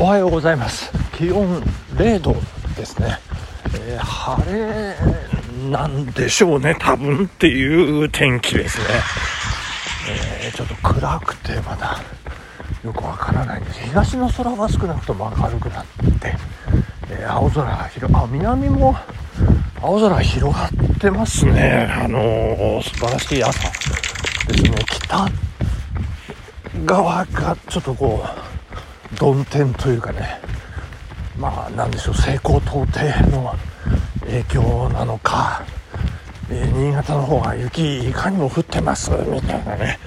おはようございます。気温0度ですね、えー、晴れなんでしょうね多分っていう天気ですね、えー、ちょっと暗くてまだよくわからないんです。東の空は少なくとも明るくなって、えー、青空が広あ南も青空広がってますね。あのー、素晴らしい朝ですね。北側がちょっとこう曇天というかねまあなんでしょう西高東低の影響なのか、えー、新潟の方が雪いかにも降ってますみたいなね。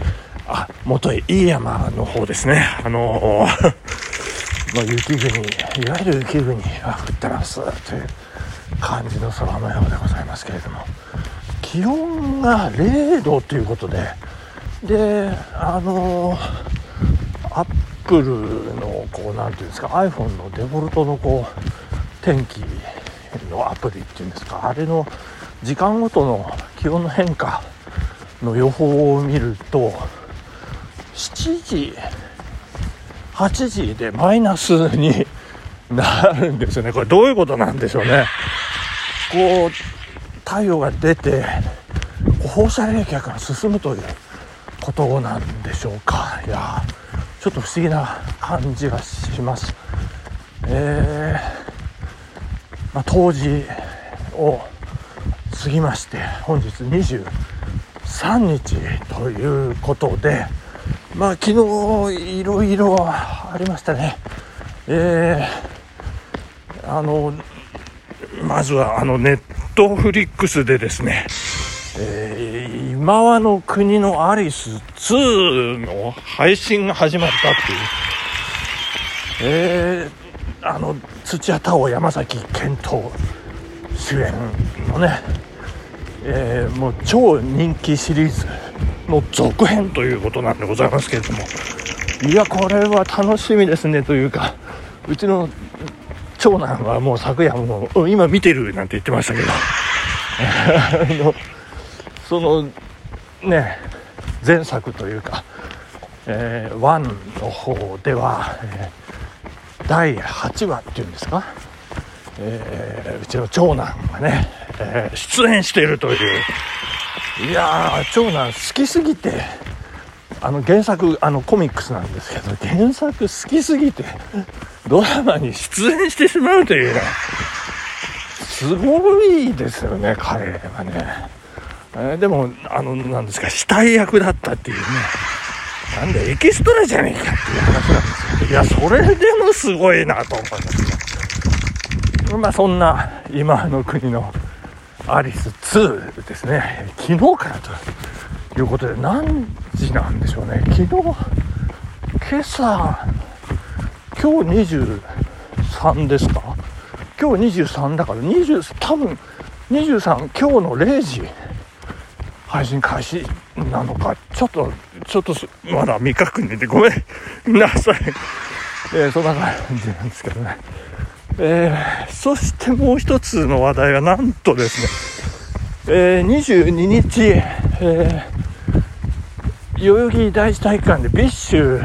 あ元飯山の方ですね。あのー まあ、雪国いわゆる雪国が降ってますという感じの空模様でございますけれども。気温が0度ということでであのアップルのこう何ていうんですか iPhone のデフォルトのこう天気のアプリっていうんですかあれの時間ごとの気温の変化の予報を見ると7時8時でマイナスになるんですよね。これどういうことなんでしょうね。こう太陽が出て放射冷却が進むということなんでしょうか。いやちょっと不思議な感じがします。えー、まあ、当時を過ぎまして本日23日ということでまあ昨日いろいろありましたね。えー、あのまずはあのネットフリックスでですねえー、今和の国のアリス2の配信が始まったっていう、えー、あの土屋太鳳山崎賢人主演のね、えー、もう超人気シリーズの続編ということなんでございますけれども。いやこれは楽しみですねというかうちの長男はもう昨夜も今見てるなんて言ってましたけど。あ のそのね前作というか、えー、1の方では、えー、第8話っていうんですか、えー、うちの長男がね、え、出演しているといういや長男好きすぎてあの原作あのコミックスなんですけど原作好きすぎてドラマに出演してしまうというねすごいですよね彼はね。え、でもあのなんですか死体役だったっていうね。なんでエキストラじゃねえかっていう話なんですよ。いやそれでもすごいなと思いますまあそんな今の国のアリス2ですね。昨日からということで何時なんでしょうね。昨日今朝今日23ですか？今日23だから20多分23今日の0時。配信開始なのか、ちょっと、ちょっとまだ未確認でごめんなさい。えー、そんな感じなんですけどね。えー、そしてもう一つの話題はなんとですね、えー、22日、えー、代々木第一体育館でビッシュ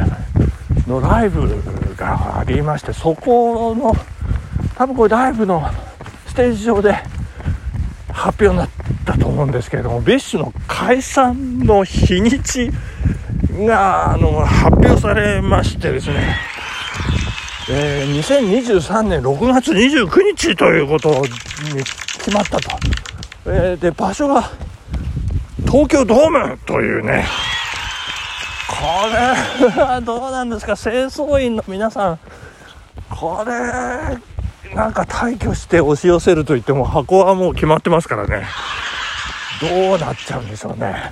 のライブがありまして、そこの、多分これライブのステージ上で発表になって、思うんですけれども、ビッシュの解散の日にちがあの発表されましてですね、えー、2023年6月29日ということに決まったと。えー、で、場所が東京ドームというね、これはどうなんですか、清掃員の皆さん、これ、なんか退去して押し寄せると言っても箱はもう決まってますからね。どうなっちゃうんでしょうね。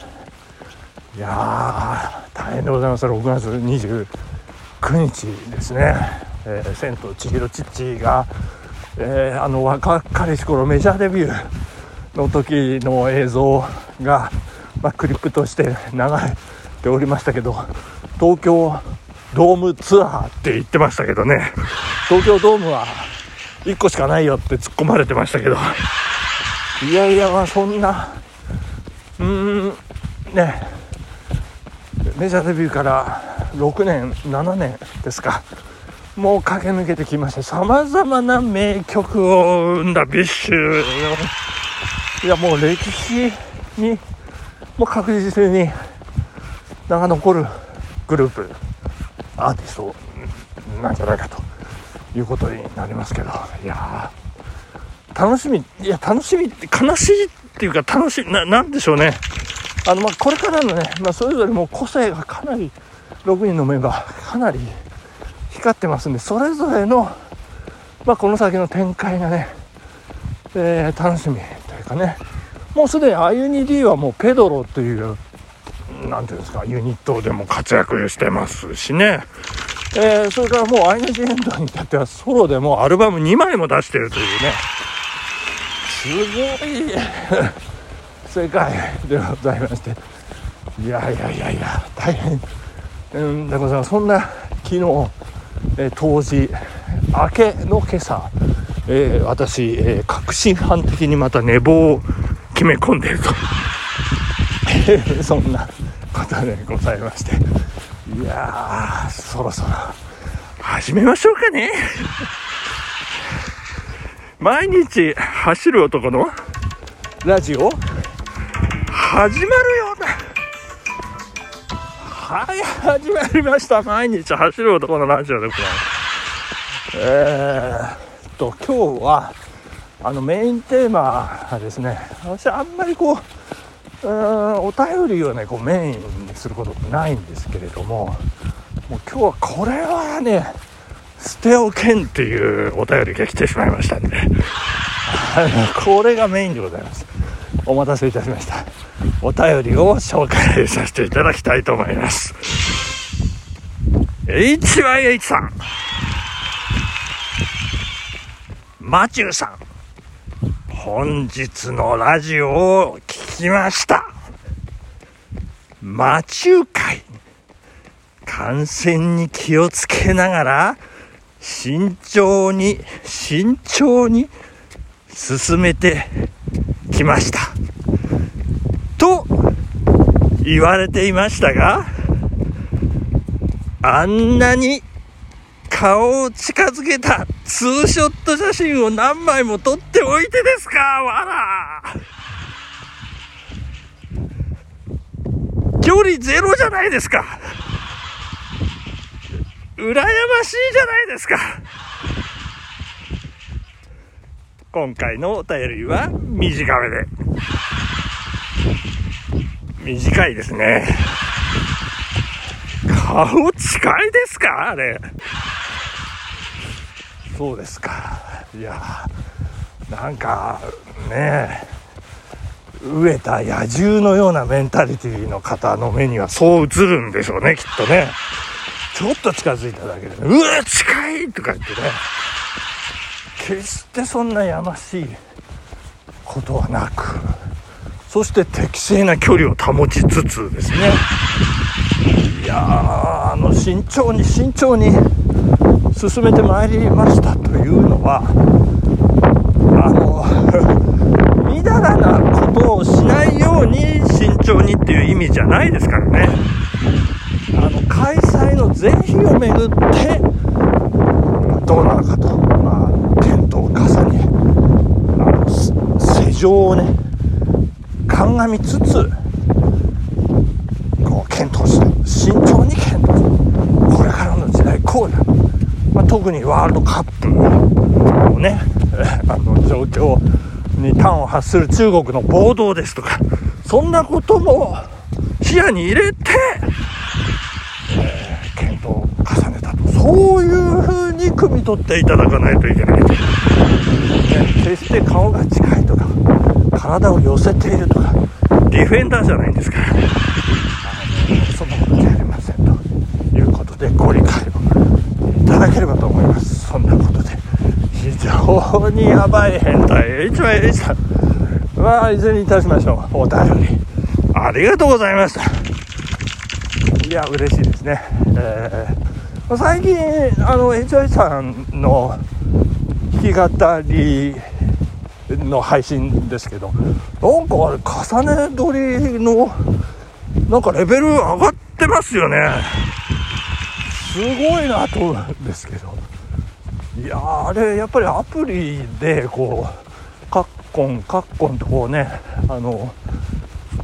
いや大変でございます。6月29日ですね、えー、千と千尋チッチが、えー、あの若かりし頃メジャーデビューの時の映像が、まあ、クリップとして流れておりましたけど東京ドームツアーって言ってましたけどね。東京ドームは1個しかないよって突っ込まれてましたけど。いやいやまあそんなねメジャーデビューから6年7年ですかもう駆け抜けてきまして、様々な名曲を生んだビッシュ。いや、もう歴史に、もう確実に名が残るグループ、アーティストなんじゃないかということになりますけど、いや楽しみ、いや、楽しみって、悲しいっていうか楽しい、な、なんでしょうね。あの、まあ、これからのね、まあ、それぞれも個性がかなり、6人のメンバー、かなり光ってますんで、それぞれの、まあ、この先の展開がね、えー、楽しみというかね、もうすでに IU2D はもうペドロという、なんていうんですか、ユニットでも活躍してますしね、えー、それからもうアイナ・ジ・エンドに至ってはソロでもアルバム2枚も出してるというね、すごい。世界でございまして。いやいやいやいや大変、うん、でございます。そんな昨日、え、当時明けの今朝、えー、私、えー、確信犯的にまた寝坊を決め込んでいると。そんなことでございまして。いやそろそろ始めましょうかね。毎日走る男のラジオ？始まるよはい始まりました。毎日走る男のラジオでございます。えー、っと今日はあのメインテーマはですね私あんまりこううんお便りをねこうメインにすることないんですけれどももう今日はこれはね捨ておけんっていうお便りが来てしまいましたんで。これがメインでございます。お待たせいたしました。お便りを紹介させていただきたいと思います。HYH さん。マチューさん。本日のラジオを聞きました。マチュー会。感染に気をつけながら慎重に慎重に進めてきました。言われていましたがあんなに顔を近づけたツーショット写真を何枚も撮っておいてですかわら距離ゼロじゃないですか。羨ましいじゃないですか。今回のお便りは短めで。短いですね。顔近いですか？あれ。そうですか。いやなんかね飢えた野獣のようなメンタリティの方の目にはそう映るんでしょうねきっとね。ちょっと近づいただけで、ね、うわ近いとか言ってね。決してそんなやましいことはなく。そして適正な距離を保ちつつですね。いやあの慎重に慎重に進めてまいりましたというのはあの みだらなことをしないように慎重にっていう意味じゃないですからね。あの開催の是非をめぐってどうなのかと、まあ、検討を重ねあの世情をね鑑みつつこう検討して慎重に検討。してこれからの時代こうだ、まあ、特にワールドカップのね あの状況に端を発する中国の暴動ですとかそんなことも視野に入れて検討を重ねたと。そういう風に汲み取っていただかないといけない、ね、決して顔が近いとか体を寄せているとかディフェンダーじゃないんですか。らそんなことじゃありませんということでご理解をいただければと思います。そんなことで非常にやばい変態 HYH さんはいずれにいたしましょう。お便り。ありがとうございました。いや嬉しいですね、えー最近あの HI さんの弾き語りの配信ですけどなんかあれ重ね撮りのなんかレベル上がってますよね。すごいなと思うんですけど。いやーあれやっぱりアプリでこうカッコンカッコンとこうねあの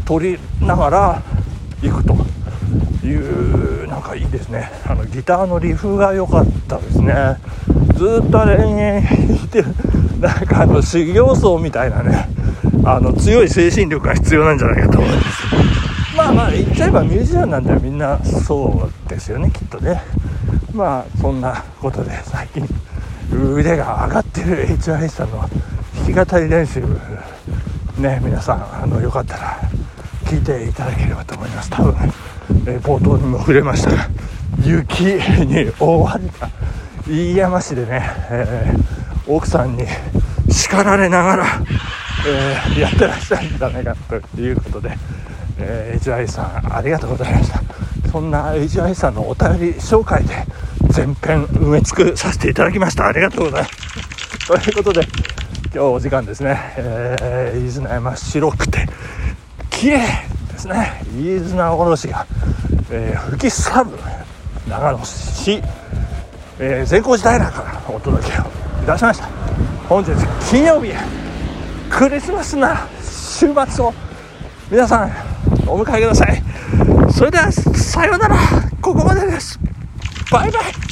取りながら行くというなんかいいですね。あのギターのリフが良かったですね。ずっとあれ延々弾いてる。なんかあの修行僧みたいなねあの強い精神力が必要なんじゃないかと思います。まあまあ言っちゃえばミュージシャンなんてみんなそうですよねきっとね。まあそんなことで最近腕が上がってる HIS さんの弾き語り練習ね皆さんあのよかったら聞いていただければと思います。多分、えー、冒頭にも触れましたが雪に覆われた飯山市でね、えー、奥さんに叱られながら、えー、やってらっしゃるんじゃないかということで、えー、HI さんありがとうございました。そんな HI さんのお便り紹介で全編埋め尽くさせていただきました。ありがとうございます。ということで今日お時間ですね、えー、飯綱山白くて綺麗ですね。飯綱おろしが、えー、吹き去る長野市、えー、善光寺平からお届けをいたしました本日金曜日クリスマスな週末を皆さんお迎えください。それではさようなら。ここまでです。バイバイ。